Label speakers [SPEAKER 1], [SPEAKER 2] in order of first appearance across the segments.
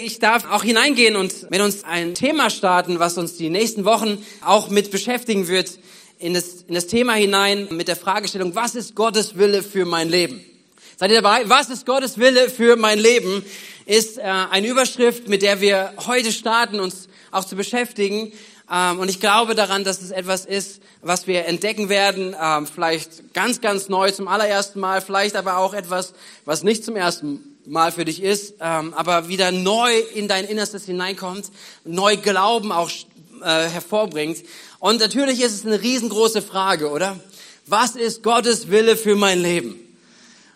[SPEAKER 1] Ich darf auch hineingehen und mit uns ein Thema starten, was uns die nächsten Wochen auch mit beschäftigen wird, in das, in das Thema hinein mit der Fragestellung, was ist Gottes Wille für mein Leben? Seid ihr dabei? Was ist Gottes Wille für mein Leben? Ist äh, eine Überschrift, mit der wir heute starten, uns auch zu beschäftigen. Ähm, und ich glaube daran, dass es etwas ist, was wir entdecken werden, ähm, vielleicht ganz, ganz neu zum allerersten Mal, vielleicht aber auch etwas, was nicht zum ersten mal für dich ist, ähm, aber wieder neu in dein Innerstes hineinkommt, neu Glauben auch äh, hervorbringt. Und natürlich ist es eine riesengroße Frage, oder? Was ist Gottes Wille für mein Leben?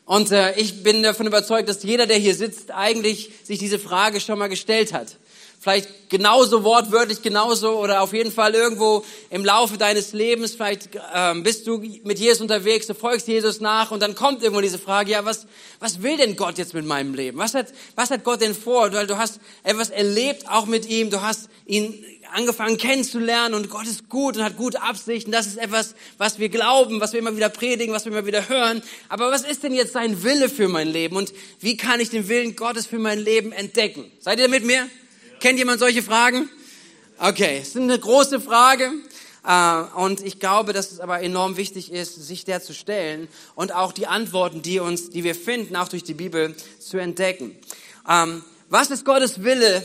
[SPEAKER 1] Und äh, ich bin davon überzeugt, dass jeder, der hier sitzt, eigentlich sich diese Frage schon mal gestellt hat vielleicht genauso wortwörtlich genauso oder auf jeden Fall irgendwo im Laufe deines Lebens, vielleicht ähm, bist du mit Jesus unterwegs, du folgst Jesus nach und dann kommt irgendwo diese Frage, ja, was, was will denn Gott jetzt mit meinem Leben? Was hat, was hat Gott denn vor? Weil du hast etwas erlebt auch mit ihm, du hast ihn angefangen kennenzulernen und Gott ist gut und hat gute Absichten. Das ist etwas, was wir glauben, was wir immer wieder predigen, was wir immer wieder hören. Aber was ist denn jetzt sein Wille für mein Leben und wie kann ich den Willen Gottes für mein Leben entdecken? Seid ihr mit mir? Kennt jemand solche Fragen? Okay, es ist eine große Frage. Äh, und ich glaube, dass es aber enorm wichtig ist, sich der zu stellen und auch die Antworten, die uns, die wir finden, auch durch die Bibel zu entdecken. Ähm, was ist Gottes Wille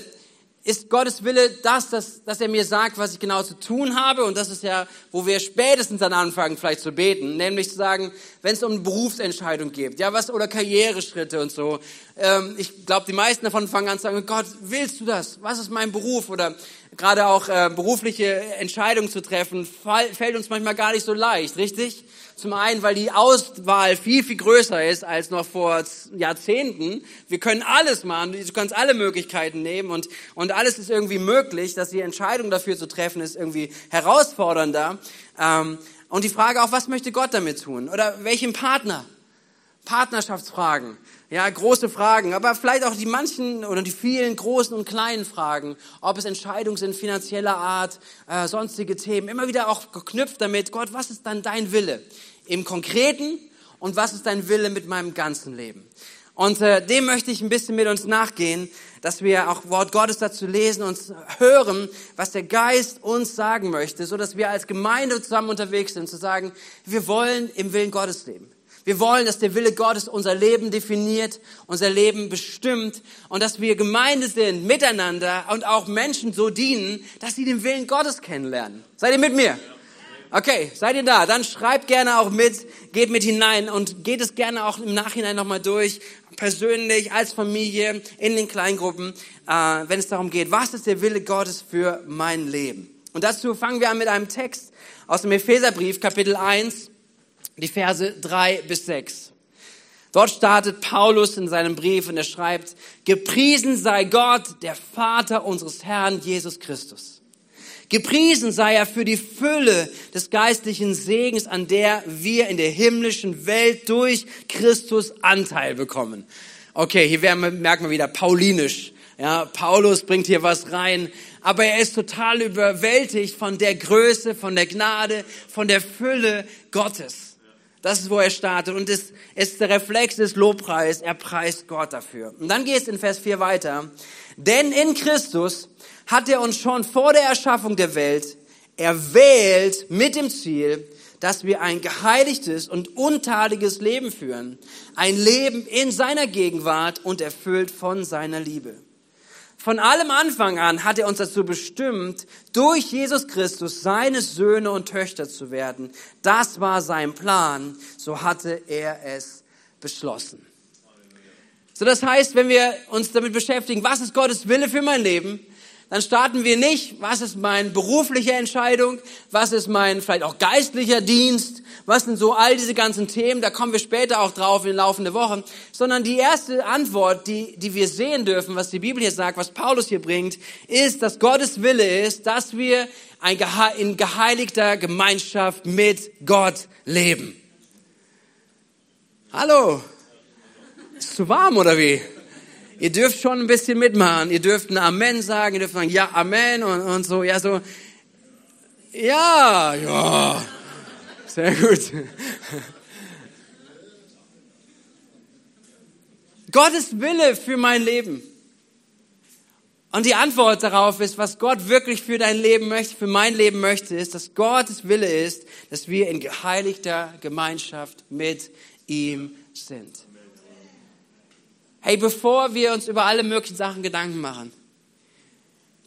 [SPEAKER 1] ist Gottes Wille das, dass, dass er mir sagt, was ich genau zu tun habe. Und das ist ja, wo wir spätestens dann anfangen, vielleicht zu beten. Nämlich zu sagen, wenn es um Berufsentscheidung geht, ja, was, oder Karriereschritte und so. Ähm, ich glaube, die meisten davon fangen an zu sagen, Gott, willst du das? Was ist mein Beruf? Oder gerade auch äh, berufliche Entscheidungen zu treffen, fall, fällt uns manchmal gar nicht so leicht, richtig? Zum einen, weil die Auswahl viel, viel größer ist als noch vor Jahrzehnten. Wir können alles machen, du kannst alle Möglichkeiten nehmen und, und alles ist irgendwie möglich, dass die Entscheidung dafür zu treffen ist irgendwie herausfordernder. Ähm, und die Frage auch, was möchte Gott damit tun? Oder welchen Partner? Partnerschaftsfragen. Ja, große Fragen, aber vielleicht auch die manchen oder die vielen großen und kleinen Fragen, ob es Entscheidungen sind finanzieller Art, äh, sonstige Themen, immer wieder auch geknüpft damit, Gott, was ist dann dein Wille im Konkreten und was ist dein Wille mit meinem ganzen Leben? Und äh, dem möchte ich ein bisschen mit uns nachgehen, dass wir auch Wort Gottes dazu lesen und hören, was der Geist uns sagen möchte, so dass wir als Gemeinde zusammen unterwegs sind, zu sagen, wir wollen im Willen Gottes leben. Wir wollen, dass der Wille Gottes unser Leben definiert, unser Leben bestimmt und dass wir Gemeinde sind, miteinander und auch Menschen so dienen, dass sie den Willen Gottes kennenlernen. Seid ihr mit mir? Okay, seid ihr da? Dann schreibt gerne auch mit, geht mit hinein und geht es gerne auch im Nachhinein nochmal durch, persönlich, als Familie, in den Kleingruppen, äh, wenn es darum geht, was ist der Wille Gottes für mein Leben? Und dazu fangen wir an mit einem Text aus dem Epheserbrief, Kapitel 1, die Verse drei bis sechs. Dort startet Paulus in seinem Brief und er schreibt, gepriesen sei Gott, der Vater unseres Herrn Jesus Christus. Gepriesen sei er für die Fülle des geistlichen Segens, an der wir in der himmlischen Welt durch Christus Anteil bekommen. Okay, hier merken wir wieder paulinisch. Ja, Paulus bringt hier was rein, aber er ist total überwältigt von der Größe, von der Gnade, von der Fülle Gottes. Das ist, wo er startet. Und es ist der Reflex des Lobpreis. Er preist Gott dafür. Und dann geht es in Vers 4 weiter. Denn in Christus hat er uns schon vor der Erschaffung der Welt erwählt mit dem Ziel, dass wir ein geheiligtes und untadiges Leben führen. Ein Leben in seiner Gegenwart und erfüllt von seiner Liebe. Von allem Anfang an hat er uns dazu bestimmt, durch Jesus Christus seine Söhne und Töchter zu werden. Das war sein Plan, so hatte er es beschlossen. So, das heißt, wenn wir uns damit beschäftigen, was ist Gottes Wille für mein Leben, dann starten wir nicht, was ist meine berufliche Entscheidung, was ist mein vielleicht auch geistlicher Dienst, was sind so all diese ganzen Themen, da kommen wir später auch drauf in laufende Wochen, sondern die erste Antwort, die, die wir sehen dürfen, was die Bibel hier sagt, was Paulus hier bringt, ist, dass Gottes Wille ist, dass wir in geheiligter Gemeinschaft mit Gott leben. Hallo? Ist zu warm oder wie? Ihr dürft schon ein bisschen mitmachen. Ihr dürft ein Amen sagen, ihr dürft sagen, ja, Amen und, und so, ja, so. Ja, ja. Sehr gut. Gottes Wille für mein Leben. Und die Antwort darauf ist, was Gott wirklich für dein Leben möchte, für mein Leben möchte, ist, dass Gottes Wille ist, dass wir in geheiligter Gemeinschaft mit ihm sind. Hey, bevor wir uns über alle möglichen Sachen Gedanken machen,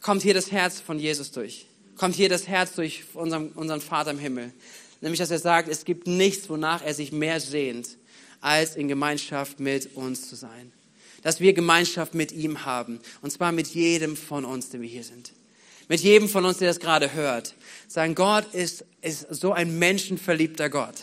[SPEAKER 1] kommt hier das Herz von Jesus durch. Kommt hier das Herz durch unseren, unseren Vater im Himmel. Nämlich, dass er sagt, es gibt nichts, wonach er sich mehr sehnt, als in Gemeinschaft mit uns zu sein dass wir Gemeinschaft mit ihm haben. Und zwar mit jedem von uns, der wir hier sind. Mit jedem von uns, der das gerade hört. Sagen, Gott ist, ist so ein menschenverliebter Gott.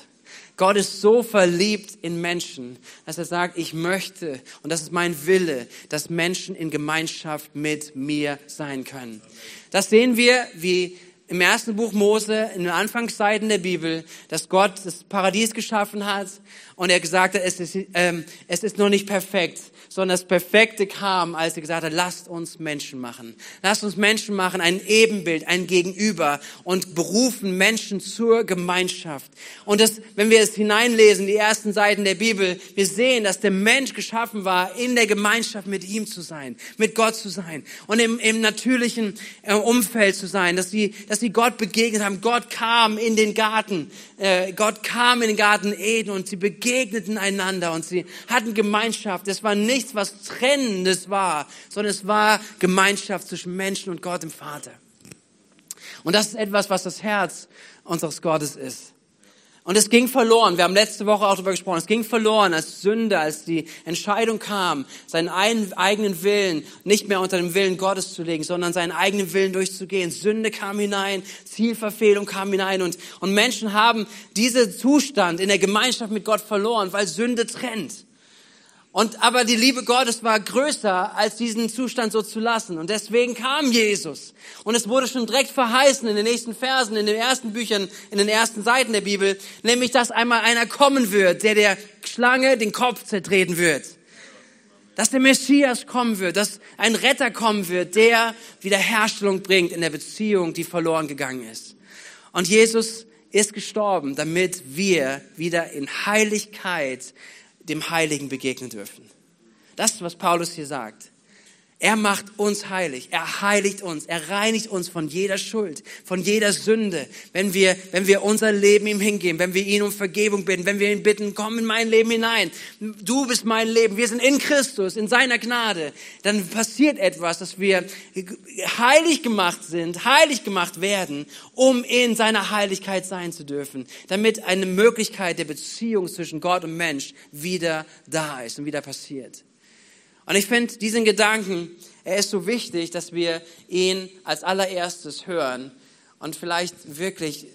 [SPEAKER 1] Gott ist so verliebt in Menschen, dass er sagt, ich möchte, und das ist mein Wille, dass Menschen in Gemeinschaft mit mir sein können. Das sehen wir, wie im ersten Buch Mose, in den Anfangszeiten der Bibel, dass Gott das Paradies geschaffen hat und er gesagt hat, es ist, ähm, es ist noch nicht perfekt sondern das Perfekte kam, als er gesagt hat, lasst uns Menschen machen. Lasst uns Menschen machen, ein Ebenbild, ein Gegenüber und berufen Menschen zur Gemeinschaft. Und das, wenn wir es hineinlesen, die ersten Seiten der Bibel, wir sehen, dass der Mensch geschaffen war, in der Gemeinschaft mit ihm zu sein, mit Gott zu sein und im, im natürlichen äh, Umfeld zu sein, dass sie, sie Gott begegnet haben. Gott kam in den Garten, äh, Gott kam in den Garten Eden und sie begegneten einander und sie hatten Gemeinschaft. Es war nicht nichts, was Trennendes war, sondern es war Gemeinschaft zwischen Menschen und Gott im Vater. Und das ist etwas, was das Herz unseres Gottes ist. Und es ging verloren. Wir haben letzte Woche auch darüber gesprochen. Es ging verloren als Sünde, als die Entscheidung kam, seinen eigenen Willen nicht mehr unter dem Willen Gottes zu legen, sondern seinen eigenen Willen durchzugehen. Sünde kam hinein, Zielverfehlung kam hinein und, und Menschen haben diesen Zustand in der Gemeinschaft mit Gott verloren, weil Sünde trennt. Und aber die Liebe Gottes war größer, als diesen Zustand so zu lassen. Und deswegen kam Jesus. Und es wurde schon direkt verheißen in den nächsten Versen, in den ersten Büchern, in den ersten Seiten der Bibel, nämlich, dass einmal einer kommen wird, der der Schlange den Kopf zertreten wird. Dass der Messias kommen wird, dass ein Retter kommen wird, der Wiederherstellung bringt in der Beziehung, die verloren gegangen ist. Und Jesus ist gestorben, damit wir wieder in Heiligkeit dem Heiligen begegnen dürfen. Das ist, was Paulus hier sagt. Er macht uns heilig. Er heiligt uns. Er reinigt uns von jeder Schuld, von jeder Sünde. Wenn wir, wenn wir unser Leben ihm hingeben, wenn wir ihn um Vergebung bitten, wenn wir ihn bitten, komm in mein Leben hinein. Du bist mein Leben. Wir sind in Christus, in seiner Gnade. Dann passiert etwas, dass wir heilig gemacht sind, heilig gemacht werden, um in seiner Heiligkeit sein zu dürfen. Damit eine Möglichkeit der Beziehung zwischen Gott und Mensch wieder da ist und wieder passiert. Und ich finde diesen Gedanken, er ist so wichtig, dass wir ihn als allererstes hören und vielleicht wirklich,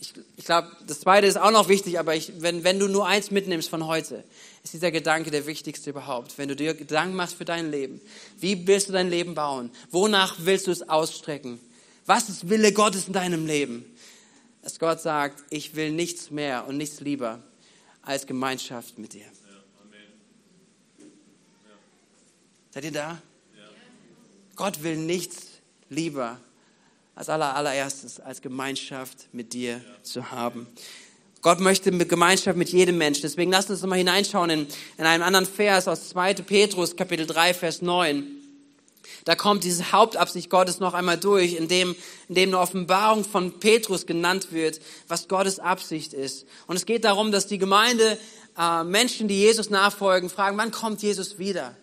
[SPEAKER 1] ich, ich glaube, das zweite ist auch noch wichtig, aber ich, wenn, wenn du nur eins mitnimmst von heute, ist dieser Gedanke der wichtigste überhaupt. Wenn du dir Gedanken machst für dein Leben, wie willst du dein Leben bauen? Wonach willst du es ausstrecken? Was ist Wille Gottes in deinem Leben? Dass Gott sagt, ich will nichts mehr und nichts lieber als Gemeinschaft mit dir. Seid ihr da? Ja. Gott will nichts lieber als aller, allererstes, als Gemeinschaft mit dir ja. zu haben. Gott möchte Gemeinschaft mit jedem Menschen. Deswegen lasst uns mal hineinschauen in, in einen anderen Vers aus 2. Petrus, Kapitel 3, Vers 9. Da kommt diese Hauptabsicht Gottes noch einmal durch, in dem, in dem eine Offenbarung von Petrus genannt wird, was Gottes Absicht ist. Und es geht darum, dass die Gemeinde, äh, Menschen, die Jesus nachfolgen, fragen, wann kommt Jesus wieder?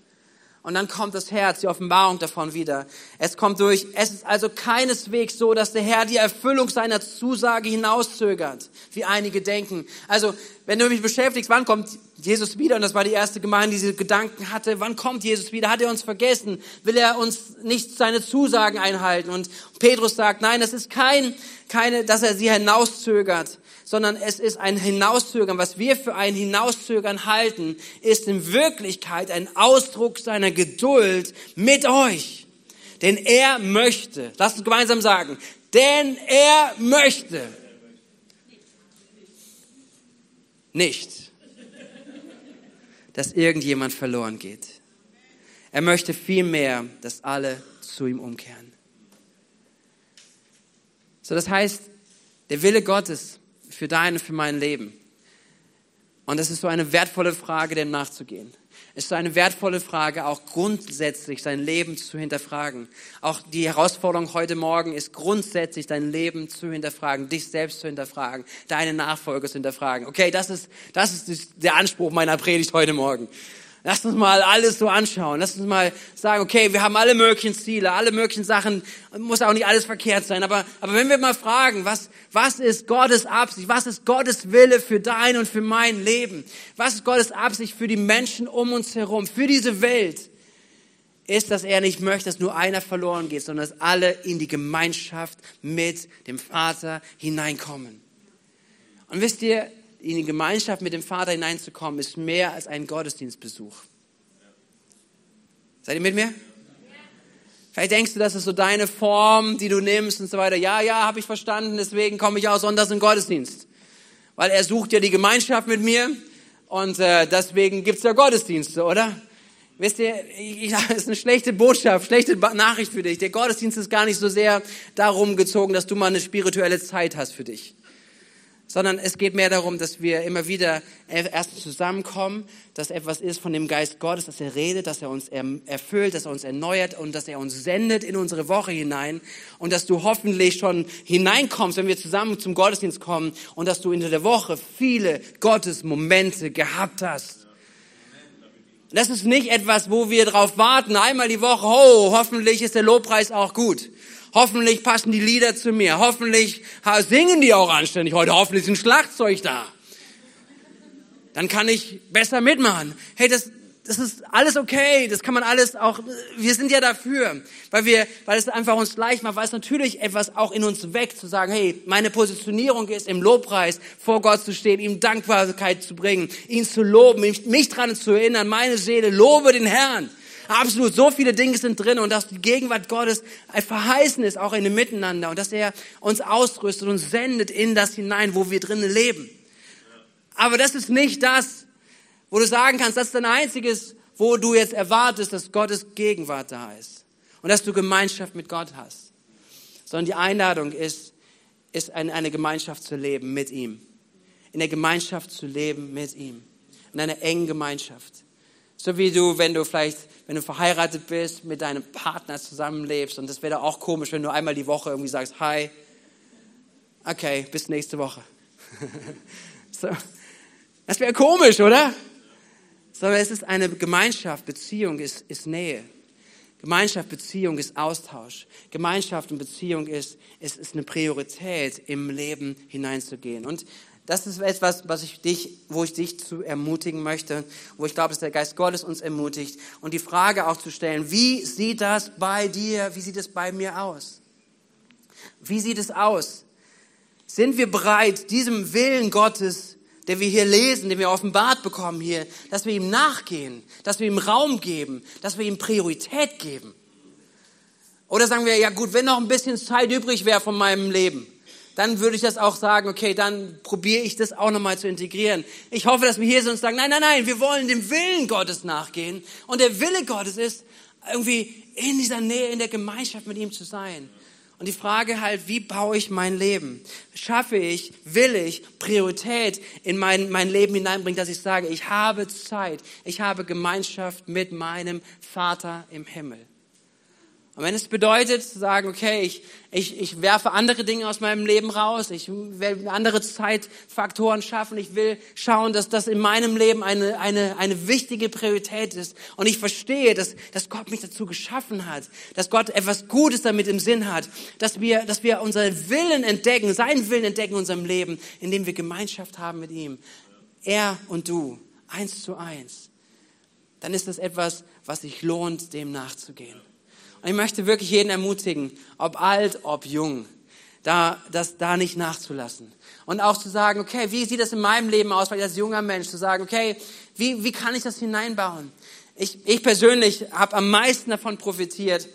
[SPEAKER 1] Und dann kommt das Herz, die Offenbarung davon wieder. Es kommt durch. Es ist also keineswegs so, dass der Herr die Erfüllung seiner Zusage hinauszögert, wie einige denken. Also, wenn du mich beschäftigst, wann kommt Jesus wieder? Und das war die erste Gemeinde, die diese Gedanken hatte. Wann kommt Jesus wieder? Hat er uns vergessen? Will er uns nicht seine Zusagen einhalten? Und Petrus sagt, nein, das ist kein, keine, dass er sie hinauszögert, sondern es ist ein Hinauszögern. Was wir für ein Hinauszögern halten, ist in Wirklichkeit ein Ausdruck seiner Geduld mit euch. Denn er möchte, lasst uns gemeinsam sagen, denn er möchte nicht, dass irgendjemand verloren geht. Er möchte vielmehr, dass alle zu ihm umkehren. So, das heißt, der Wille Gottes für dein und für mein Leben. Und das ist so eine wertvolle Frage, dem nachzugehen. Es ist eine wertvolle Frage, auch grundsätzlich sein Leben zu hinterfragen. Auch die Herausforderung heute Morgen ist grundsätzlich dein Leben zu hinterfragen, dich selbst zu hinterfragen, deine Nachfolger zu hinterfragen. Okay, das ist, das ist der Anspruch meiner Predigt heute Morgen. Lass uns mal alles so anschauen. Lass uns mal sagen, okay, wir haben alle möglichen Ziele, alle möglichen Sachen, muss auch nicht alles verkehrt sein. Aber, aber wenn wir mal fragen, was, was ist Gottes Absicht? Was ist Gottes Wille für dein und für mein Leben? Was ist Gottes Absicht für die Menschen um uns herum, für diese Welt? Ist, dass er nicht möchte, dass nur einer verloren geht, sondern dass alle in die Gemeinschaft mit dem Vater hineinkommen. Und wisst ihr, in die Gemeinschaft mit dem Vater hineinzukommen, ist mehr als ein Gottesdienstbesuch. Seid ihr mit mir? Vielleicht denkst du, das ist so deine Form, die du nimmst und so weiter. Ja, ja, habe ich verstanden, deswegen komme ich auch sonntags in den Gottesdienst. Weil er sucht ja die Gemeinschaft mit mir und äh, deswegen gibt's ja Gottesdienste, oder? Wisst ihr, ich, das ist eine schlechte Botschaft, schlechte Nachricht für dich. Der Gottesdienst ist gar nicht so sehr darum gezogen, dass du mal eine spirituelle Zeit hast für dich sondern es geht mehr darum, dass wir immer wieder erst zusammenkommen, dass etwas ist von dem Geist Gottes, dass er redet, dass er uns erfüllt, dass er uns erneuert und dass er uns sendet in unsere Woche hinein und dass du hoffentlich schon hineinkommst, wenn wir zusammen zum Gottesdienst kommen und dass du in der Woche viele Gottesmomente gehabt hast. Das ist nicht etwas, wo wir drauf warten, einmal die Woche, oh, hoffentlich ist der Lobpreis auch gut. Hoffentlich passen die Lieder zu mir. Hoffentlich singen die auch anständig heute. Hoffentlich ist ein Schlagzeug da. Dann kann ich besser mitmachen. Hey, das, das ist alles okay. Das kann man alles auch, wir sind ja dafür. Weil wir, weil es einfach uns leicht macht, weil es natürlich etwas auch in uns weckt, zu sagen, hey, meine Positionierung ist im Lobpreis vor Gott zu stehen, ihm Dankbarkeit zu bringen, ihn zu loben, mich daran zu erinnern, meine Seele, lobe den Herrn. Absolut, so viele Dinge sind drin und dass die Gegenwart Gottes verheißen ist, auch in dem Miteinander und dass er uns ausrüstet und sendet in das hinein, wo wir drinnen leben. Aber das ist nicht das, wo du sagen kannst, das ist dein einziges, wo du jetzt erwartest, dass Gottes Gegenwart da ist und dass du Gemeinschaft mit Gott hast. Sondern die Einladung ist, ist eine, eine Gemeinschaft zu leben mit ihm. In der Gemeinschaft zu leben mit ihm. In einer engen Gemeinschaft. So wie du, wenn du vielleicht, wenn du verheiratet bist, mit deinem Partner zusammenlebst. Und das wäre auch komisch, wenn du einmal die Woche irgendwie sagst, hi, okay, bis nächste Woche. so. Das wäre komisch, oder? Sondern es ist eine Gemeinschaft, Beziehung ist, ist Nähe. Gemeinschaft, Beziehung ist Austausch. Gemeinschaft und Beziehung ist, ist, ist eine Priorität, im Leben hineinzugehen. Und das ist etwas, was ich dich, wo ich dich zu ermutigen möchte, wo ich glaube, dass der Geist Gottes uns ermutigt und die Frage auch zu stellen, wie sieht das bei dir, wie sieht es bei mir aus? Wie sieht es aus? Sind wir bereit, diesem Willen Gottes, der wir hier lesen, den wir offenbart bekommen hier, dass wir ihm nachgehen, dass wir ihm Raum geben, dass wir ihm Priorität geben? Oder sagen wir, ja gut, wenn noch ein bisschen Zeit übrig wäre von meinem Leben, dann würde ich das auch sagen, okay, dann probiere ich das auch nochmal zu integrieren. Ich hoffe, dass wir hier sind und sagen, nein, nein, nein, wir wollen dem Willen Gottes nachgehen. Und der Wille Gottes ist, irgendwie in dieser Nähe, in der Gemeinschaft mit ihm zu sein. Und die Frage halt, wie baue ich mein Leben? Schaffe ich, will ich Priorität in mein, mein Leben hineinbringen, dass ich sage, ich habe Zeit, ich habe Gemeinschaft mit meinem Vater im Himmel. Und wenn es bedeutet, zu sagen, okay, ich, ich, ich werfe andere Dinge aus meinem Leben raus, ich will andere Zeitfaktoren schaffen, ich will schauen, dass das in meinem Leben eine, eine, eine wichtige Priorität ist. Und ich verstehe, dass, dass Gott mich dazu geschaffen hat, dass Gott etwas Gutes damit im Sinn hat, dass wir, dass wir unseren Willen entdecken, seinen Willen entdecken in unserem Leben, indem wir Gemeinschaft haben mit ihm. Er und du, eins zu eins. Dann ist das etwas, was sich lohnt, dem nachzugehen. Und ich möchte wirklich jeden ermutigen, ob alt, ob jung, da, das da nicht nachzulassen. Und auch zu sagen, okay, wie sieht das in meinem Leben aus, weil als junger Mensch zu sagen, okay, wie, wie kann ich das hineinbauen? Ich, ich persönlich habe am meisten davon profitiert,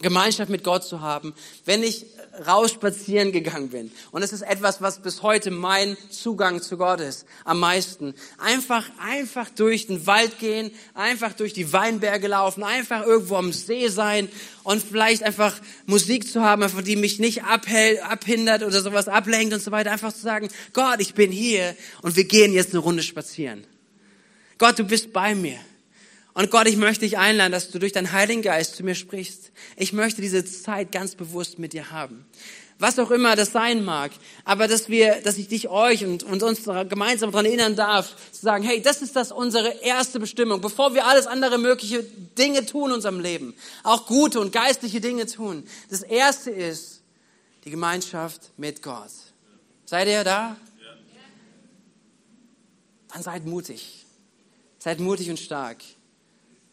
[SPEAKER 1] Gemeinschaft mit Gott zu haben, wenn ich raus spazieren gegangen bin. Und es ist etwas, was bis heute mein Zugang zu Gott ist, am meisten. Einfach, einfach durch den Wald gehen, einfach durch die Weinberge laufen, einfach irgendwo am See sein und vielleicht einfach Musik zu haben, einfach die mich nicht abhält, abhindert oder sowas ablenkt und so weiter. Einfach zu sagen, Gott, ich bin hier und wir gehen jetzt eine Runde spazieren. Gott, du bist bei mir. Und Gott, ich möchte dich einladen, dass du durch deinen Heiligen Geist zu mir sprichst. Ich möchte diese Zeit ganz bewusst mit dir haben. Was auch immer das sein mag. Aber dass wir, dass ich dich euch und, und uns gemeinsam daran erinnern darf, zu sagen, hey, das ist das unsere erste Bestimmung, bevor wir alles andere mögliche Dinge tun in unserem Leben. Auch gute und geistliche Dinge tun. Das erste ist die Gemeinschaft mit Gott. Seid ihr da? Dann seid mutig. Seid mutig und stark.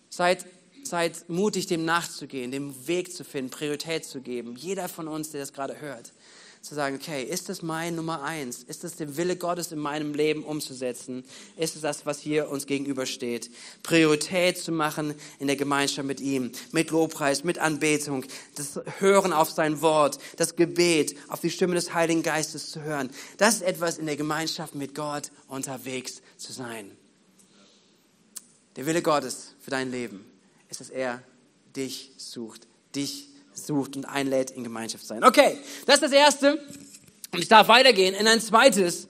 [SPEAKER 1] Seid, seid mutig, dem nachzugehen, dem Weg zu finden, Priorität zu geben. Jeder von uns, der das gerade hört, zu sagen, okay, ist das mein Nummer eins? Ist das der Wille Gottes in meinem Leben umzusetzen? Ist es das, was hier uns gegenübersteht? Priorität zu machen in der Gemeinschaft mit ihm, mit Lobpreis, mit Anbetung, das Hören auf sein Wort, das Gebet, auf die Stimme des Heiligen Geistes zu hören. Das ist etwas in der Gemeinschaft mit Gott unterwegs zu sein. Der Wille Gottes für dein Leben ist, dass er dich sucht, dich sucht und einlädt, in Gemeinschaft sein. Okay, das ist das Erste. Und ich darf weitergehen in ein zweites,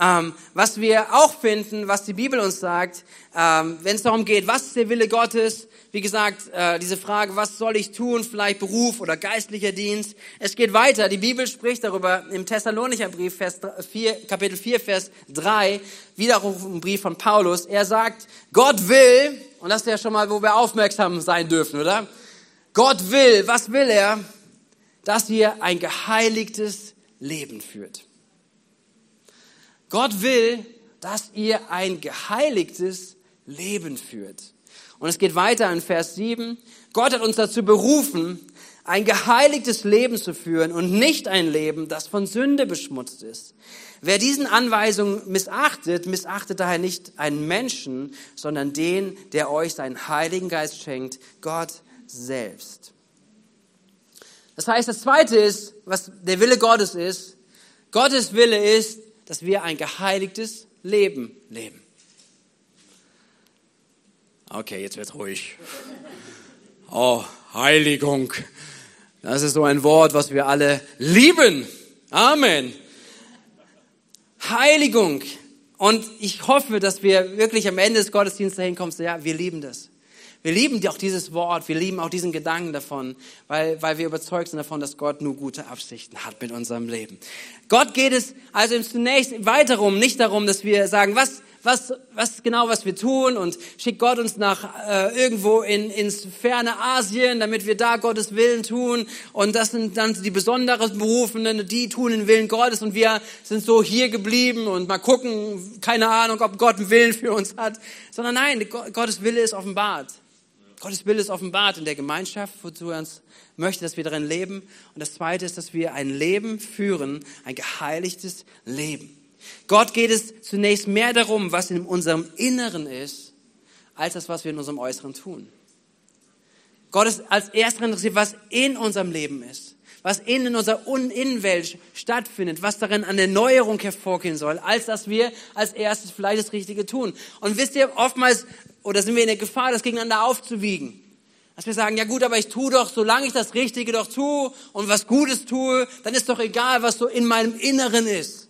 [SPEAKER 1] ähm, was wir auch finden, was die Bibel uns sagt, ähm, wenn es darum geht, was ist der Wille Gottes, wie gesagt, äh, diese Frage, was soll ich tun, vielleicht Beruf oder geistlicher Dienst. Es geht weiter. Die Bibel spricht darüber im Thessalonicher Brief, Vers 4, Kapitel 4, Vers 3, wiederum ein Brief von Paulus. Er sagt, Gott will, und das ist ja schon mal, wo wir aufmerksam sein dürfen, oder? Gott will, was will er? Dass ihr ein geheiligtes Leben führt. Gott will, dass ihr ein geheiligtes Leben führt. Und es geht weiter in Vers 7. Gott hat uns dazu berufen, ein geheiligtes Leben zu führen und nicht ein Leben, das von Sünde beschmutzt ist. Wer diesen Anweisungen missachtet, missachtet daher nicht einen Menschen, sondern den, der euch seinen Heiligen Geist schenkt, Gott selbst. Das heißt, das Zweite ist, was der Wille Gottes ist, Gottes Wille ist, dass wir ein geheiligtes Leben leben. Okay, jetzt wird's ruhig. Oh, Heiligung. Das ist so ein Wort, was wir alle lieben. Amen. Heiligung. Und ich hoffe, dass wir wirklich am Ende des Gottesdienstes dahin kommen, ja, wir lieben das. Wir lieben auch dieses Wort, wir lieben auch diesen Gedanken davon, weil, weil wir überzeugt sind davon, dass Gott nur gute Absichten hat mit unserem Leben. Gott geht es also zunächst weiter um, nicht darum, dass wir sagen, was, was, was genau, was wir tun und schickt Gott uns nach äh, irgendwo in, ins ferne Asien, damit wir da Gottes Willen tun und das sind dann die besonderen Berufenen, die tun den Willen Gottes und wir sind so hier geblieben und mal gucken, keine Ahnung, ob Gott einen Willen für uns hat, sondern nein, Gottes Wille ist offenbart. Gottes Wille ist offenbart in der Gemeinschaft, wozu er uns möchte, dass wir darin leben. Und das Zweite ist, dass wir ein Leben führen, ein geheiligtes Leben. Gott geht es zunächst mehr darum, was in unserem Inneren ist, als das, was wir in unserem Äußeren tun. Gott ist als erstes interessiert, was in unserem Leben ist, was in unserer Innenwelt stattfindet, was darin an Erneuerung hervorgehen soll, als dass wir als erstes vielleicht das Richtige tun. Und wisst ihr, oftmals, oder sind wir in der Gefahr, das gegeneinander aufzuwiegen. Dass wir sagen, ja gut, aber ich tue doch, solange ich das Richtige doch tue und was Gutes tue, dann ist doch egal, was so in meinem Inneren ist.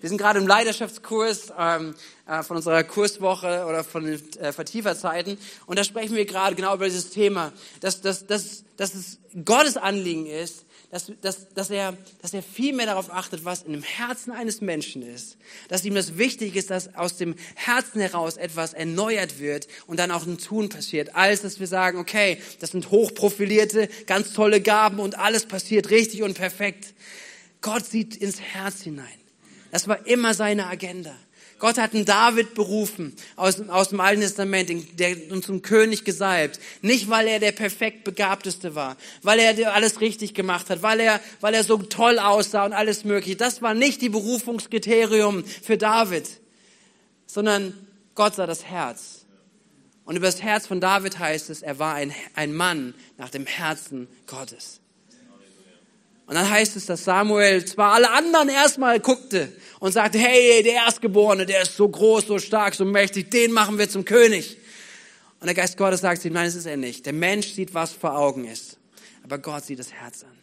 [SPEAKER 1] Wir sind gerade im Leidenschaftskurs ähm, äh, von unserer Kurswoche oder von den äh, Vertieferzeiten und da sprechen wir gerade genau über dieses Thema, dass, dass, dass, dass es Gottes Anliegen ist, dass, dass, dass, er, dass er viel mehr darauf achtet, was in dem Herzen eines Menschen ist. Dass ihm das wichtig ist, dass aus dem Herzen heraus etwas erneuert wird und dann auch ein Tun passiert, als dass wir sagen, okay, das sind hochprofilierte, ganz tolle Gaben und alles passiert richtig und perfekt. Gott sieht ins Herz hinein. Das war immer seine Agenda. Gott hat einen David berufen aus, aus dem Alten Testament, der uns zum König gesalbt. Nicht, weil er der perfekt Begabteste war, weil er alles richtig gemacht hat, weil er, weil er so toll aussah und alles mögliche. Das war nicht die Berufungskriterium für David, sondern Gott sah das Herz. Und über das Herz von David heißt es, er war ein, ein Mann nach dem Herzen Gottes. Und dann heißt es, dass Samuel zwar alle anderen erstmal guckte und sagte, hey, der Erstgeborene, der ist so groß, so stark, so mächtig, den machen wir zum König. Und der Geist Gottes sagt ihm, nein, das ist er nicht. Der Mensch sieht, was vor Augen ist. Aber Gott sieht das Herz an.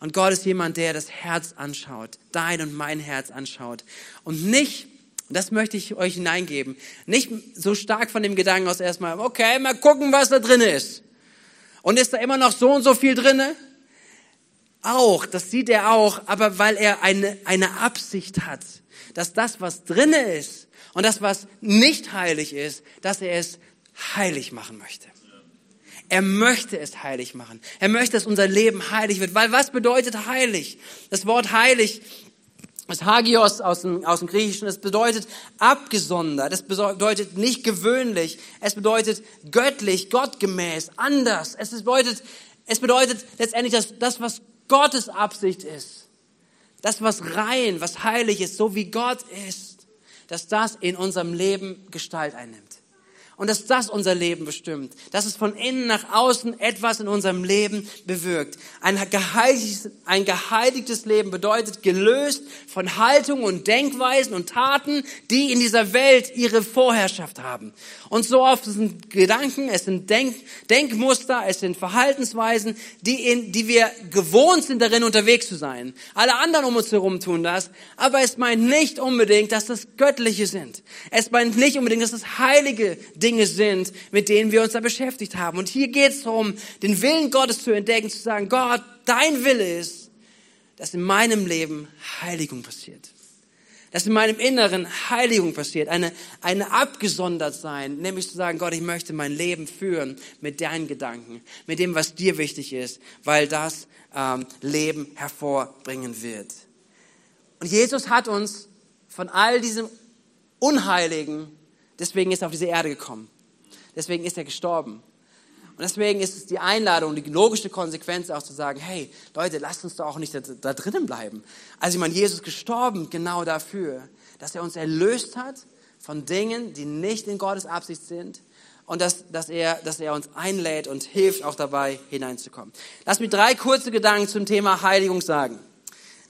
[SPEAKER 1] Und Gott ist jemand, der das Herz anschaut, dein und mein Herz anschaut. Und nicht das möchte ich euch hineingeben. Nicht so stark von dem Gedanken aus erstmal, okay, mal gucken, was da drin ist. Und ist da immer noch so und so viel drinne? Auch, das sieht er auch, aber weil er eine, eine Absicht hat, dass das, was drinne ist und das, was nicht heilig ist, dass er es heilig machen möchte. Er möchte es heilig machen. Er möchte, dass unser Leben heilig wird. Weil was bedeutet heilig? Das Wort heilig das Hagios aus dem, aus dem Griechischen, es bedeutet abgesondert, es bedeutet nicht gewöhnlich, es bedeutet göttlich, gottgemäß, anders. Es bedeutet, es bedeutet letztendlich dass das, was Gottes Absicht ist. Das, was rein, was heilig ist, so wie Gott ist, dass das in unserem Leben Gestalt einnimmt und dass das unser Leben bestimmt, dass es von innen nach außen etwas in unserem Leben bewirkt. Ein geheiligtes, ein geheiligtes Leben bedeutet gelöst von Haltungen und Denkweisen und Taten, die in dieser Welt ihre Vorherrschaft haben. Und so oft sind Gedanken, es sind Denk, Denkmuster, es sind Verhaltensweisen, die, in, die wir gewohnt sind, darin unterwegs zu sein. Alle anderen um uns herum tun das, aber es meint nicht unbedingt, dass das Göttliche sind. Es meint nicht unbedingt, dass das heilige sind, mit denen wir uns da beschäftigt haben. Und hier geht es darum, den Willen Gottes zu entdecken, zu sagen, Gott, dein Wille ist, dass in meinem Leben Heiligung passiert. Dass in meinem Inneren Heiligung passiert, eine, eine abgesondert sein, nämlich zu sagen, Gott, ich möchte mein Leben führen mit deinen Gedanken, mit dem, was dir wichtig ist, weil das ähm, Leben hervorbringen wird. Und Jesus hat uns von all diesem Unheiligen Deswegen ist er auf diese Erde gekommen. Deswegen ist er gestorben. Und deswegen ist es die Einladung, die logische Konsequenz auch zu sagen, hey, Leute, lasst uns doch auch nicht da, da drinnen bleiben. Also ich meine, Jesus ist gestorben genau dafür, dass er uns erlöst hat von Dingen, die nicht in Gottes Absicht sind und dass, dass, er, dass er uns einlädt und hilft, auch dabei hineinzukommen. Lass mich drei kurze Gedanken zum Thema Heiligung sagen.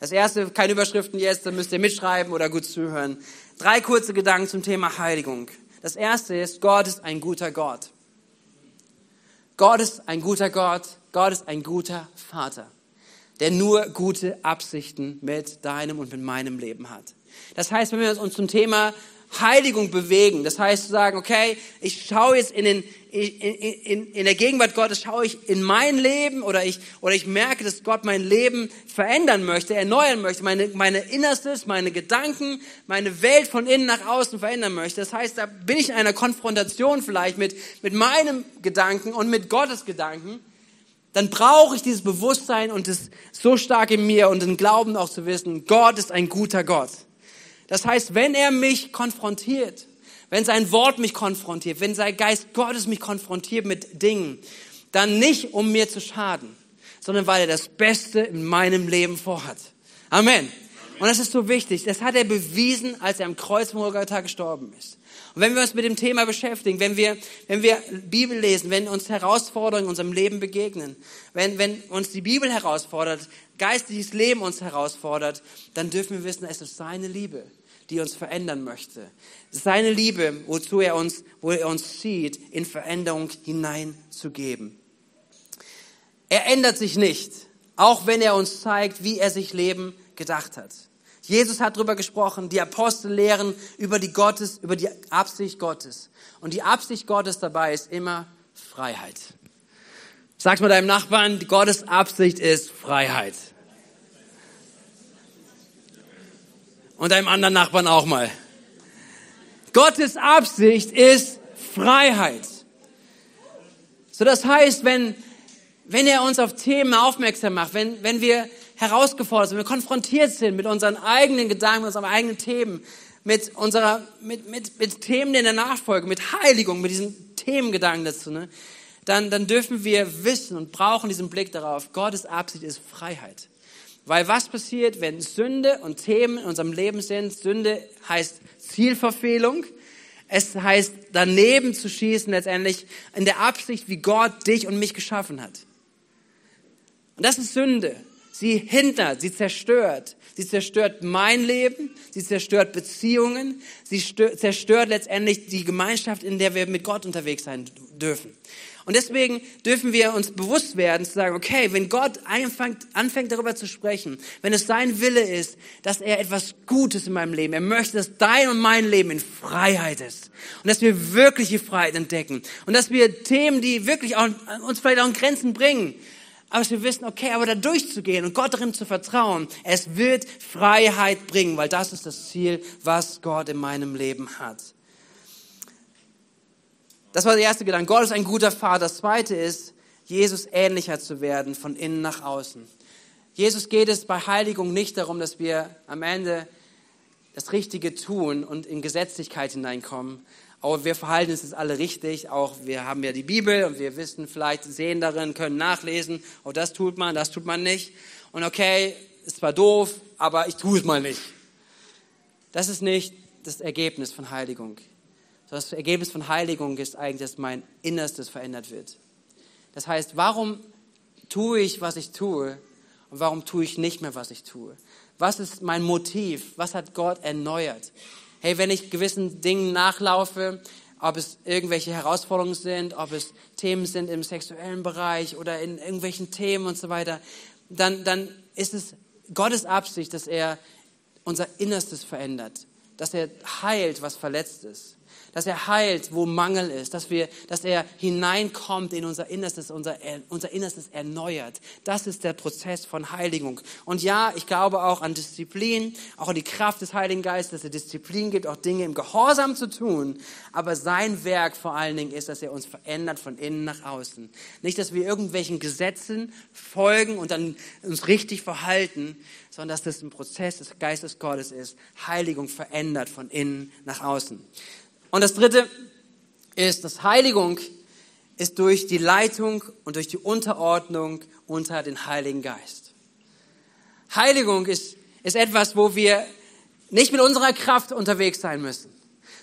[SPEAKER 1] Das erste, keine Überschriften jetzt, dann müsst ihr mitschreiben oder gut zuhören. Drei kurze Gedanken zum Thema Heiligung. Das erste ist, Gott ist ein guter Gott. Gott ist ein guter Gott. Gott ist ein guter Vater, der nur gute Absichten mit deinem und mit meinem Leben hat. Das heißt, wenn wir uns zum Thema Heiligung bewegen. Das heißt zu sagen, okay, ich schaue jetzt in, den, in, in, in der Gegenwart Gottes, schaue ich in mein Leben oder ich, oder ich merke, dass Gott mein Leben verändern möchte, erneuern möchte, meine, meine Innerstes, meine Gedanken, meine Welt von innen nach außen verändern möchte. Das heißt, da bin ich in einer Konfrontation vielleicht mit, mit meinem Gedanken und mit Gottes Gedanken. Dann brauche ich dieses Bewusstsein und das so stark in mir und den Glauben auch zu wissen, Gott ist ein guter Gott. Das heißt, wenn er mich konfrontiert, wenn sein Wort mich konfrontiert, wenn sein Geist Gottes mich konfrontiert mit Dingen, dann nicht um mir zu schaden, sondern weil er das Beste in meinem Leben vorhat. Amen. Und das ist so wichtig. Das hat er bewiesen, als er am Kreuz von Golgatha gestorben ist. Und wenn wir uns mit dem Thema beschäftigen, wenn wir, wenn wir Bibel lesen, wenn uns Herausforderungen in unserem Leben begegnen, wenn, wenn uns die Bibel herausfordert, geistliches Leben uns herausfordert, dann dürfen wir wissen, es ist seine Liebe, die uns verändern möchte. Seine Liebe, wozu er uns, wo er uns zieht, in Veränderung hineinzugeben. Er ändert sich nicht, auch wenn er uns zeigt, wie er sich Leben gedacht hat. Jesus hat darüber gesprochen, die Apostel lehren über die Gottes, über die Absicht Gottes. Und die Absicht Gottes dabei ist immer Freiheit. Sag mal deinem Nachbarn, Gottes Absicht ist Freiheit. Und deinem anderen Nachbarn auch mal. Gottes Absicht ist Freiheit. So, das heißt, wenn, wenn er uns auf Themen aufmerksam macht, wenn, wenn wir herausgefordert sind, wenn wir konfrontiert sind mit unseren eigenen Gedanken, mit unseren eigenen Themen, mit unserer, mit, mit, mit Themen in der Nachfolge, mit Heiligung, mit diesen Themengedanken dazu, ne, dann, dann dürfen wir wissen und brauchen diesen Blick darauf, Gottes Absicht ist Freiheit. Weil was passiert, wenn Sünde und Themen in unserem Leben sind? Sünde heißt Zielverfehlung. Es heißt daneben zu schießen letztendlich in der Absicht, wie Gott dich und mich geschaffen hat. Und das ist Sünde. Sie hindert, sie zerstört. Sie zerstört mein Leben, sie zerstört Beziehungen, sie zerstört letztendlich die Gemeinschaft, in der wir mit Gott unterwegs sein dürfen. Und deswegen dürfen wir uns bewusst werden, zu sagen, okay, wenn Gott anfängt, anfängt darüber zu sprechen, wenn es sein Wille ist, dass er etwas Gutes in meinem Leben, er möchte, dass dein und mein Leben in Freiheit ist. Und dass wir wirkliche Freiheit entdecken. Und dass wir Themen, die wirklich auch, uns vielleicht auch in Grenzen bringen, aber dass wir wissen, okay, aber da durchzugehen und Gott darin zu vertrauen, es wird Freiheit bringen, weil das ist das Ziel, was Gott in meinem Leben hat. Das war der erste Gedanke. Gott ist ein guter Vater. Das zweite ist, Jesus ähnlicher zu werden, von innen nach außen. Jesus geht es bei Heiligung nicht darum, dass wir am Ende das Richtige tun und in Gesetzlichkeit hineinkommen. Aber wir verhalten uns alle richtig. Auch wir haben ja die Bibel und wir wissen vielleicht, sehen darin, können nachlesen. Oh, das tut man, das tut man nicht. Und okay, ist zwar doof, aber ich tue es mal nicht. Das ist nicht das Ergebnis von Heiligung. Das Ergebnis von Heiligung ist eigentlich, dass mein Innerstes verändert wird. Das heißt, warum tue ich, was ich tue und warum tue ich nicht mehr, was ich tue? Was ist mein Motiv? Was hat Gott erneuert? Hey, wenn ich gewissen Dingen nachlaufe, ob es irgendwelche Herausforderungen sind, ob es Themen sind im sexuellen Bereich oder in irgendwelchen Themen und so weiter, dann, dann ist es Gottes Absicht, dass er unser Innerstes verändert, dass er heilt, was verletzt ist dass er heilt, wo Mangel ist, dass, wir, dass er hineinkommt in unser Innerstes, unser, unser Innerstes erneuert. Das ist der Prozess von Heiligung. Und ja, ich glaube auch an Disziplin, auch an die Kraft des Heiligen Geistes, dass er Disziplin gibt, auch Dinge im Gehorsam zu tun. Aber sein Werk vor allen Dingen ist, dass er uns verändert von innen nach außen. Nicht, dass wir irgendwelchen Gesetzen folgen und dann uns richtig verhalten, sondern dass das ein Prozess des Geistes Gottes ist. Heiligung verändert von innen nach außen. Und das dritte ist, dass Heiligung ist durch die Leitung und durch die Unterordnung unter den Heiligen Geist. Heiligung ist, ist etwas, wo wir nicht mit unserer Kraft unterwegs sein müssen,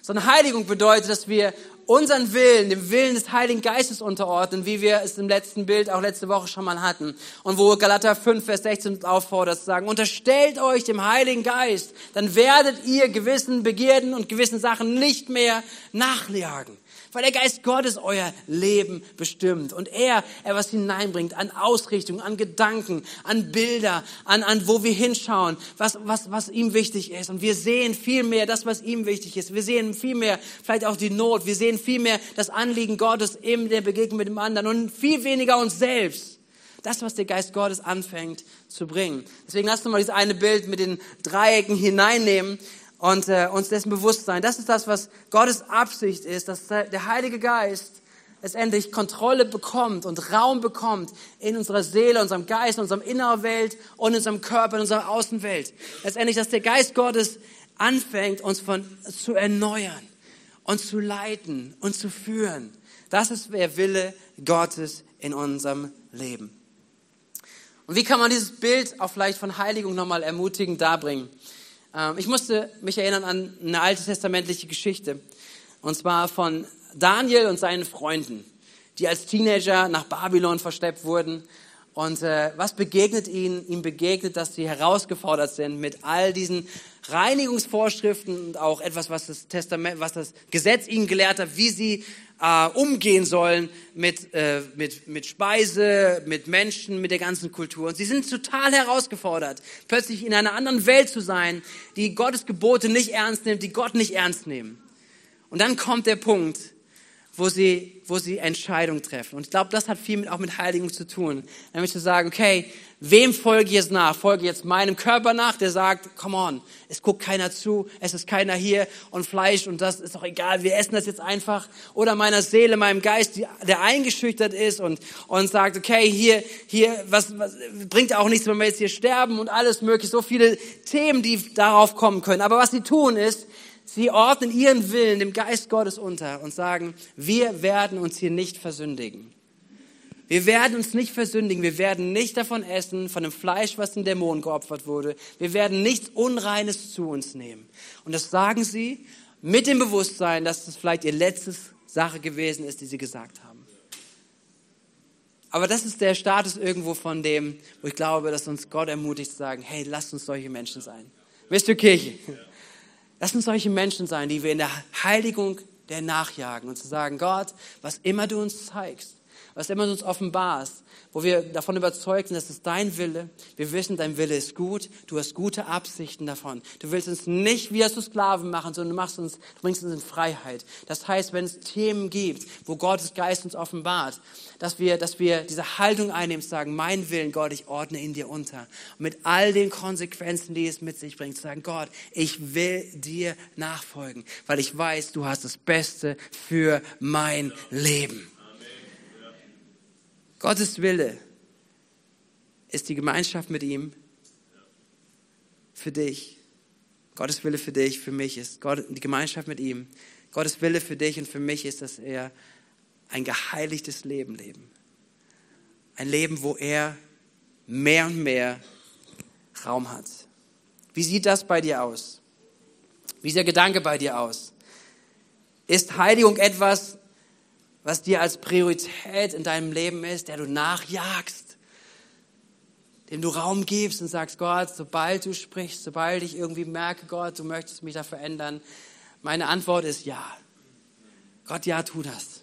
[SPEAKER 1] sondern Heiligung bedeutet, dass wir unseren Willen, dem Willen des Heiligen Geistes unterordnen, wie wir es im letzten Bild auch letzte Woche schon mal hatten. Und wo Galater 5, Vers 16 uns auffordert zu sagen, unterstellt euch dem Heiligen Geist, dann werdet ihr gewissen Begierden und gewissen Sachen nicht mehr nachjagen weil der Geist Gottes euer Leben bestimmt und er etwas hineinbringt an Ausrichtung, an Gedanken, an Bilder, an, an wo wir hinschauen, was, was, was ihm wichtig ist. Und wir sehen viel mehr das, was ihm wichtig ist. Wir sehen viel mehr vielleicht auch die Not. Wir sehen viel mehr das Anliegen Gottes in der Begegnung mit dem anderen und viel weniger uns selbst. Das, was der Geist Gottes anfängt zu bringen. Deswegen lasst uns mal dieses eine Bild mit den Dreiecken hineinnehmen und äh, uns dessen bewusst sein. Das ist das, was Gottes Absicht ist, dass der Heilige Geist letztendlich Kontrolle bekommt und Raum bekommt in unserer Seele, unserem Geist, unserem Innerwelt und in unserem Körper, in unserer Außenwelt. Letztendlich, dass der Geist Gottes anfängt, uns von, zu erneuern, uns zu leiten und zu führen. Das ist der Wille Gottes in unserem Leben. Und wie kann man dieses Bild auch vielleicht von Heiligung nochmal ermutigend darbringen? Ähm, ich musste mich erinnern an eine alte testamentliche Geschichte. Und zwar von Daniel und seinen Freunden, die als Teenager nach Babylon verschleppt wurden. Und äh, was begegnet ihnen? Ihm begegnet, dass sie herausgefordert sind mit all diesen Reinigungsvorschriften und auch etwas, was das Testament, was das Gesetz ihnen gelehrt hat, wie sie äh, umgehen sollen mit, äh, mit, mit Speise, mit Menschen, mit der ganzen Kultur. Und sie sind total herausgefordert, plötzlich in einer anderen Welt zu sein, die Gottes Gebote nicht ernst nimmt, die Gott nicht ernst nehmen. Und dann kommt der Punkt, wo sie, wo sie Entscheidungen treffen. Und ich glaube, das hat viel mit, auch mit Heiligung zu tun. Nämlich zu sagen, okay, wem folge ich jetzt nach? Folge jetzt meinem Körper nach, der sagt, come on, es guckt keiner zu, es ist keiner hier und Fleisch und das ist doch egal, wir essen das jetzt einfach. Oder meiner Seele, meinem Geist, der eingeschüchtert ist und, und sagt, okay, hier, hier, was, was bringt auch nichts, wenn wir jetzt hier sterben und alles mögliche. So viele Themen, die darauf kommen können. Aber was sie tun ist, Sie ordnen ihren Willen dem Geist Gottes unter und sagen, wir werden uns hier nicht versündigen. Wir werden uns nicht versündigen. Wir werden nicht davon essen, von dem Fleisch, was den Dämonen geopfert wurde. Wir werden nichts Unreines zu uns nehmen. Und das sagen sie mit dem Bewusstsein, dass das vielleicht ihr letztes Sache gewesen ist, die sie gesagt haben. Aber das ist der Status irgendwo von dem, wo ich glaube, dass uns Gott ermutigt zu sagen, hey, lasst uns solche Menschen sein. Mr. Kirche. Lass uns solche Menschen sein, die wir in der Heiligung der nachjagen und zu sagen, Gott, was immer du uns zeigst, was immer du uns offenbarst, wo wir davon überzeugt sind, es dein Wille. Wir wissen, dein Wille ist gut. Du hast gute Absichten davon. Du willst uns nicht wieder zu Sklaven machen, sondern du machst uns, du bringst uns in Freiheit. Das heißt, wenn es Themen gibt, wo Gottes Geist uns offenbart, dass wir, dass wir diese Haltung einnehmen, sagen, mein Willen, Gott, ich ordne in dir unter. Mit all den Konsequenzen, die es mit sich bringt, sagen, Gott, ich will dir nachfolgen, weil ich weiß, du hast das Beste für mein Leben. Gottes Wille ist die Gemeinschaft mit ihm für dich. Gottes Wille für dich, für mich ist Gott, die Gemeinschaft mit ihm. Gottes Wille für dich und für mich ist, dass er ein geheiligtes Leben leben. Ein Leben, wo er mehr und mehr Raum hat. Wie sieht das bei dir aus? Wie sieht der Gedanke bei dir aus? Ist Heiligung etwas, was dir als Priorität in deinem Leben ist, der du nachjagst, dem du Raum gibst und sagst, Gott, sobald du sprichst, sobald ich irgendwie merke, Gott, du möchtest mich da verändern, meine Antwort ist ja. Gott, ja, tu das.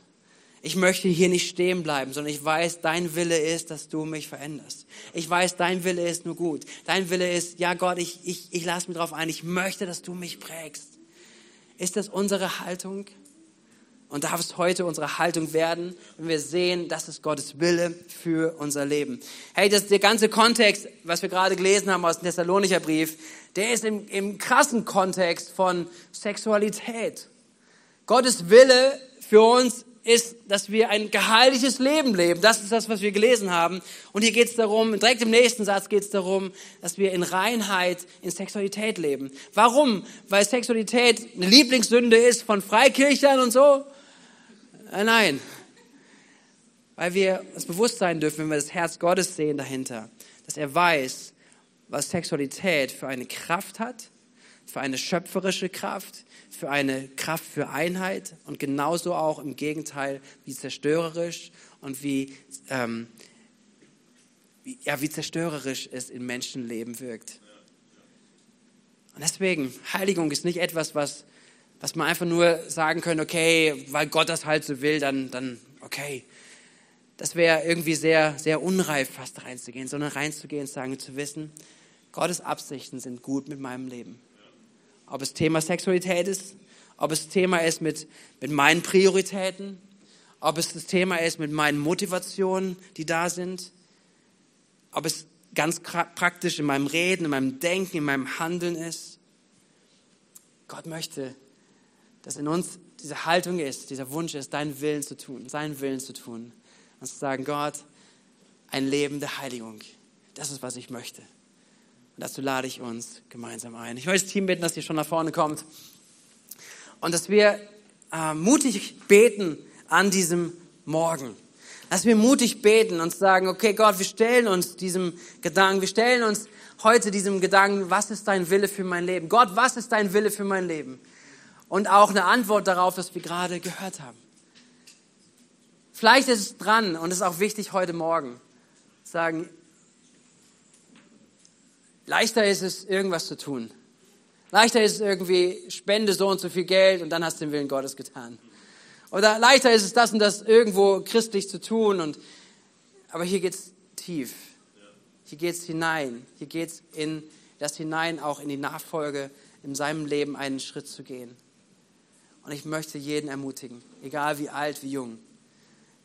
[SPEAKER 1] Ich möchte hier nicht stehen bleiben, sondern ich weiß, dein Wille ist, dass du mich veränderst. Ich weiß, dein Wille ist nur gut. Dein Wille ist, ja Gott, ich, ich, ich lasse mich drauf ein. Ich möchte, dass du mich prägst. Ist das unsere Haltung? Und darf es heute unsere Haltung werden, wenn wir sehen, das ist Gottes Wille für unser Leben. Hey, das der ganze Kontext, was wir gerade gelesen haben aus dem Thessalonicher Brief, der ist im, im krassen Kontext von Sexualität. Gottes Wille für uns ist, dass wir ein geheiligtes Leben leben. Das ist das, was wir gelesen haben. Und hier geht es darum, direkt im nächsten Satz geht es darum, dass wir in Reinheit, in Sexualität leben. Warum? Weil Sexualität eine Lieblingssünde ist von Freikirchern und so? Äh, nein, weil wir uns bewusst sein dürfen, wenn wir das Herz Gottes sehen dahinter, dass er weiß, was Sexualität für eine Kraft hat, für eine schöpferische Kraft, für eine Kraft für Einheit und genauso auch im Gegenteil, wie zerstörerisch und wie, ähm, wie, ja, wie zerstörerisch es in Menschenleben wirkt. Und deswegen, Heiligung ist nicht etwas, was dass man einfach nur sagen können, okay, weil Gott das halt so will, dann, dann okay. Das wäre irgendwie sehr, sehr unreif, fast reinzugehen, sondern reinzugehen und sagen, zu wissen, Gottes Absichten sind gut mit meinem Leben. Ob es Thema Sexualität ist, ob es Thema ist mit, mit meinen Prioritäten, ob es das Thema ist mit meinen Motivationen, die da sind, ob es ganz praktisch in meinem Reden, in meinem Denken, in meinem Handeln ist. Gott möchte, dass in uns diese Haltung ist, dieser Wunsch ist, deinen Willen zu tun, seinen Willen zu tun. Und zu sagen, Gott, ein Leben der Heiligung. Das ist, was ich möchte. Und dazu lade ich uns gemeinsam ein. Ich möchte das Team bitten, dass ihr schon nach vorne kommt. Und dass wir äh, mutig beten an diesem Morgen. Dass wir mutig beten und sagen, okay Gott, wir stellen uns diesem Gedanken, wir stellen uns heute diesem Gedanken, was ist dein Wille für mein Leben? Gott, was ist dein Wille für mein Leben? Und auch eine Antwort darauf, was wir gerade gehört haben. Vielleicht ist es dran und es ist auch wichtig heute Morgen, sagen, leichter ist es, irgendwas zu tun. Leichter ist es irgendwie, spende so und so viel Geld und dann hast du den Willen Gottes getan. Oder leichter ist es, das und das irgendwo christlich zu tun. Und, aber hier geht's tief. Hier geht's hinein. Hier geht's in das hinein, auch in die Nachfolge, in seinem Leben einen Schritt zu gehen. Und ich möchte jeden ermutigen, egal wie alt, wie jung,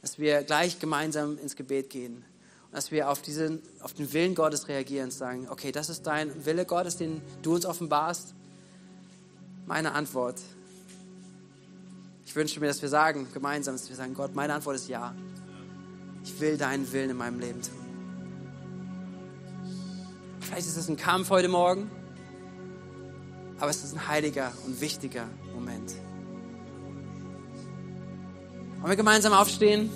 [SPEAKER 1] dass wir gleich gemeinsam ins Gebet gehen und dass wir auf, diesen, auf den Willen Gottes reagieren und sagen, okay, das ist dein Wille Gottes, den du uns offenbarst. Meine Antwort. Ich wünsche mir, dass wir sagen, gemeinsam, dass wir sagen, Gott, meine Antwort ist ja. Ich will deinen Willen in meinem Leben tun. Vielleicht ist es ein Kampf heute Morgen, aber es ist ein heiliger und wichtiger Moment. Wollen wir gemeinsam aufstehen?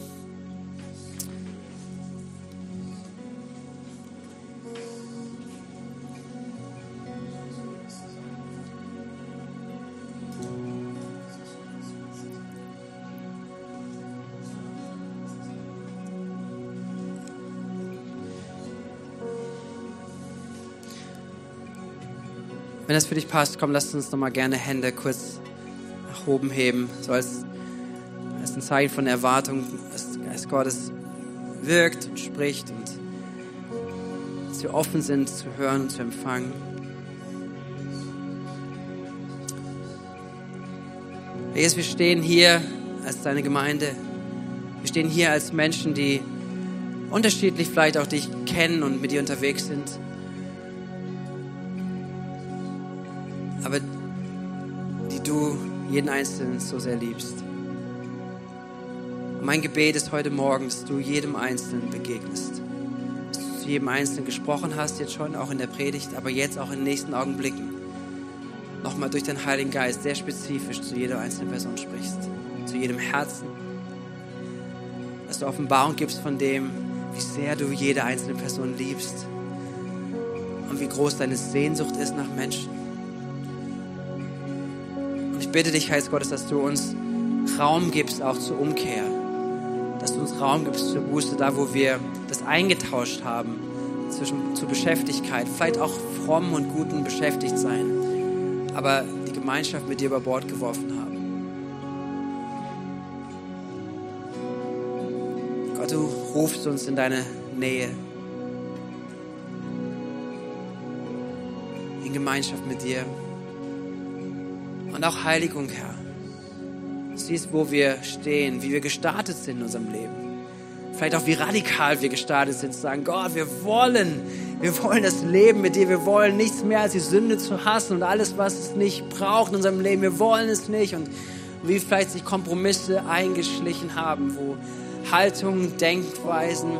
[SPEAKER 1] Wenn das für dich passt, komm, lass uns nochmal gerne Hände kurz nach oben heben, so als Zeichen von Erwartung, dass Gottes wirkt und spricht und dass wir offen sind zu hören und zu empfangen. Jesus, wir stehen hier als deine Gemeinde. Wir stehen hier als Menschen, die unterschiedlich vielleicht auch dich kennen und mit dir unterwegs sind. Aber die du jeden Einzelnen so sehr liebst. Mein Gebet ist heute Morgen, dass du jedem Einzelnen begegnest. Dass du zu jedem Einzelnen gesprochen hast, jetzt schon auch in der Predigt, aber jetzt auch in den nächsten Augenblicken. Nochmal durch den Heiligen Geist sehr spezifisch zu jeder einzelnen Person sprichst, zu jedem Herzen, dass du Offenbarung gibst von dem, wie sehr du jede einzelne Person liebst. Und wie groß deine Sehnsucht ist nach Menschen. Und ich bitte dich, Heiß Gottes, dass du uns Raum gibst, auch zur Umkehr, uns Raum gibst zur Buße, da wo wir das eingetauscht haben, zwischen, zur Beschäftigkeit, vielleicht auch fromm und guten beschäftigt sein aber die Gemeinschaft mit dir über Bord geworfen haben. Gott, du rufst uns in deine Nähe. In Gemeinschaft mit dir. Und auch Heiligung, Herr. Siehst, wo wir stehen, wie wir gestartet sind in unserem Leben. Vielleicht auch, wie radikal wir gestartet sind, zu sagen, Gott, wir wollen wir wollen das Leben mit dir. Wir wollen nichts mehr als die Sünde zu hassen und alles, was es nicht braucht in unserem Leben. Wir wollen es nicht. Und wie vielleicht sich Kompromisse eingeschlichen haben, wo Haltungen, Denkweisen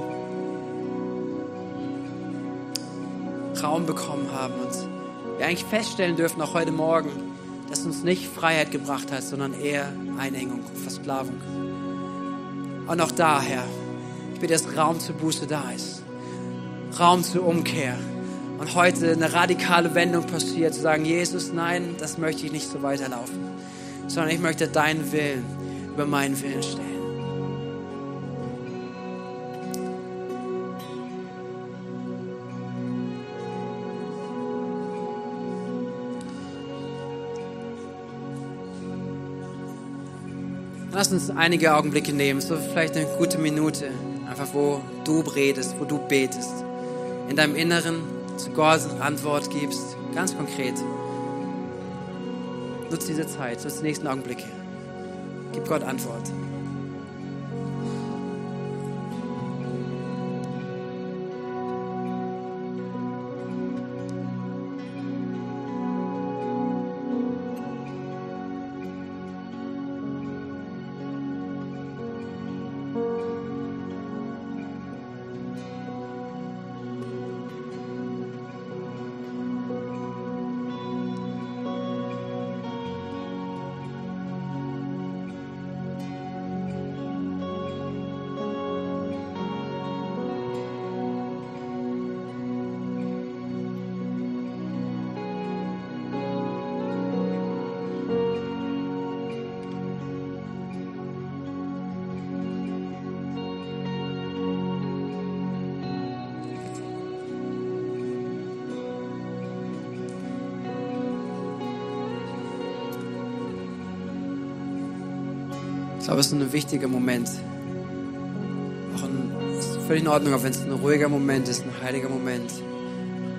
[SPEAKER 1] Raum bekommen haben. Und wir eigentlich feststellen dürfen, auch heute Morgen, dass uns nicht Freiheit gebracht hat, sondern eher Einengung, Versklavung. Und auch daher, bitte, dass Raum zur Buße da ist. Raum zur Umkehr. Und heute eine radikale Wendung passiert, zu sagen, Jesus, nein, das möchte ich nicht so weiterlaufen, sondern ich möchte deinen Willen über meinen Willen stellen. Lass uns einige Augenblicke nehmen, so vielleicht eine gute Minute, einfach wo du redest, wo du betest in deinem Inneren zu Gott Antwort gibst, ganz konkret. Nutze diese Zeit, nutze die nächsten Augenblicke. Gib Gott Antwort. Glaube, es ist ein wichtiger Moment. Auch ein, ist völlig in Ordnung, auch wenn es ein ruhiger Moment ist, ein heiliger Moment.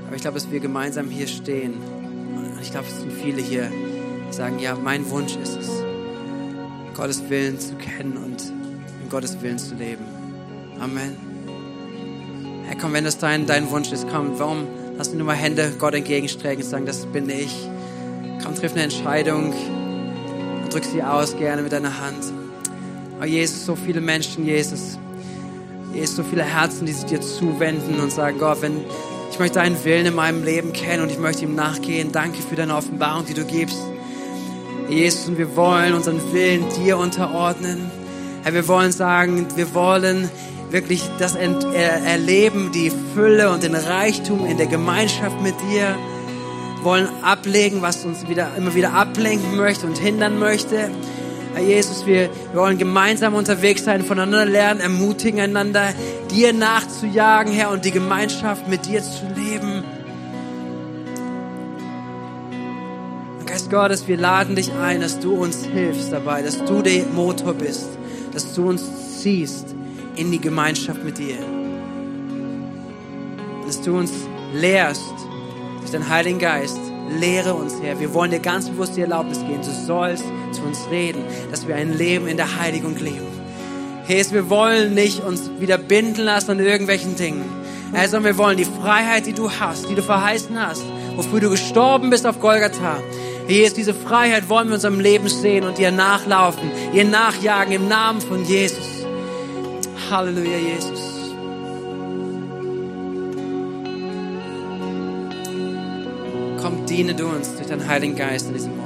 [SPEAKER 1] Aber ich glaube, dass wir gemeinsam hier stehen. Und ich glaube, es sind viele hier, die sagen, ja, mein Wunsch ist es, Gottes Willen zu kennen und in Gottes Willen zu leben. Amen. Herr, komm, wenn das dein, dein Wunsch ist, komm, warum lass nur mal Hände Gott entgegenstrecken und sagen, das bin ich. Komm, triff eine Entscheidung und drück sie aus gerne mit deiner Hand. Oh Jesus, so viele Menschen, Jesus. Jesus, so viele Herzen, die sich dir zuwenden und sagen, Gott, wenn ich möchte deinen Willen in meinem Leben kennen und ich möchte ihm nachgehen. Danke für deine Offenbarung, die du gibst. Jesus, und wir wollen unseren Willen dir unterordnen. Herr, wir wollen sagen, wir wollen wirklich das erleben, die Fülle und den Reichtum in der Gemeinschaft mit dir. Wir wollen ablegen, was uns wieder, immer wieder ablenken möchte und hindern möchte. Herr Jesus, wir, wir wollen gemeinsam unterwegs sein, voneinander lernen, ermutigen einander, dir nachzujagen, Herr, und die Gemeinschaft mit dir zu leben. Geist Gottes, wir laden dich ein, dass du uns hilfst dabei, dass du der Motor bist, dass du uns ziehst in die Gemeinschaft mit dir. Dass du uns lehrst durch deinen Heiligen Geist. Lehre uns, Herr. Wir wollen dir ganz bewusst die Erlaubnis geben. Du sollst zu uns reden, dass wir ein Leben in der Heiligung leben. Jesus, wir wollen nicht uns wieder binden lassen an irgendwelchen Dingen. Herr, sondern wir wollen die Freiheit, die du hast, die du verheißen hast, wofür du gestorben bist auf Golgatha. Jesus, diese Freiheit wollen wir in unserem Leben sehen und ihr nachlaufen, ihr nachjagen im Namen von Jesus. Halleluja, Jesus. Komm, diene du uns durch deinen Heiligen Geist in diesem